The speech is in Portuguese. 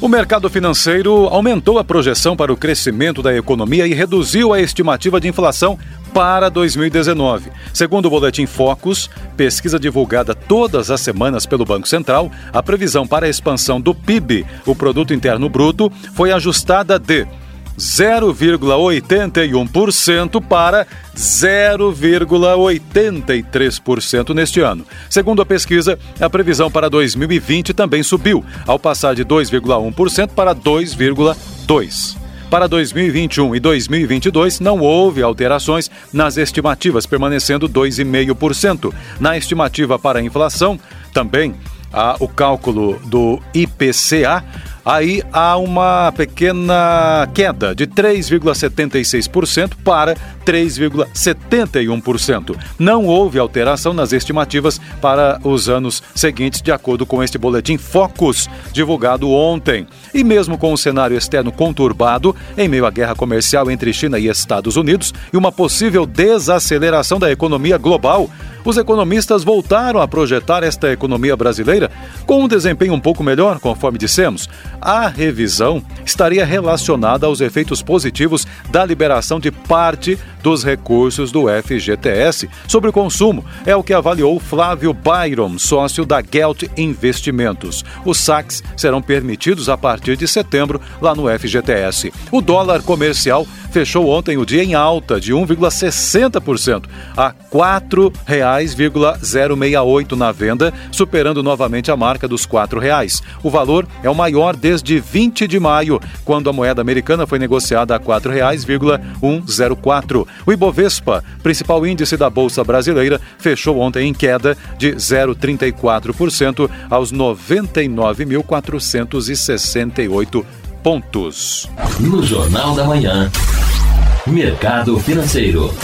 O mercado financeiro aumentou a projeção para o crescimento da economia e reduziu a estimativa de inflação para 2019. Segundo o Boletim Focus, pesquisa divulgada todas as semanas pelo Banco Central, a previsão para a expansão do PIB, o Produto Interno Bruto, foi ajustada de 0,81% para 0,83% neste ano. Segundo a pesquisa, a previsão para 2020 também subiu, ao passar de 2,1% para 2,2%. Para 2021 e 2022, não houve alterações nas estimativas, permanecendo 2,5%. Na estimativa para a inflação, também o cálculo do IPCA aí há uma pequena queda de 3,76% para 3,71%. Não houve alteração nas estimativas para os anos seguintes, de acordo com este boletim Focus, divulgado ontem. E mesmo com o cenário externo conturbado, em meio à guerra comercial entre China e Estados Unidos e uma possível desaceleração da economia global, os economistas voltaram a projetar esta economia brasileira com um desempenho um pouco melhor, conforme dissemos. A revisão estaria relacionada aos efeitos positivos da liberação de parte dos recursos do FGTS sobre o consumo. É o que avaliou Flávio Byron, sócio da Gelt Investimentos. Os saques serão permitidos a partir de setembro lá no FGTS. O dólar comercial fechou ontem o dia em alta de 1,60% a R$ 4,068 na venda, superando novamente a marca dos R$ 4,00. O valor é o maior desde 20 de maio, quando a moeda americana foi negociada a R$ 4,104. O Ibovespa, principal índice da Bolsa Brasileira, fechou ontem em queda de 0,34% aos 99.468 pontos. No Jornal da Manhã, Mercado Financeiro.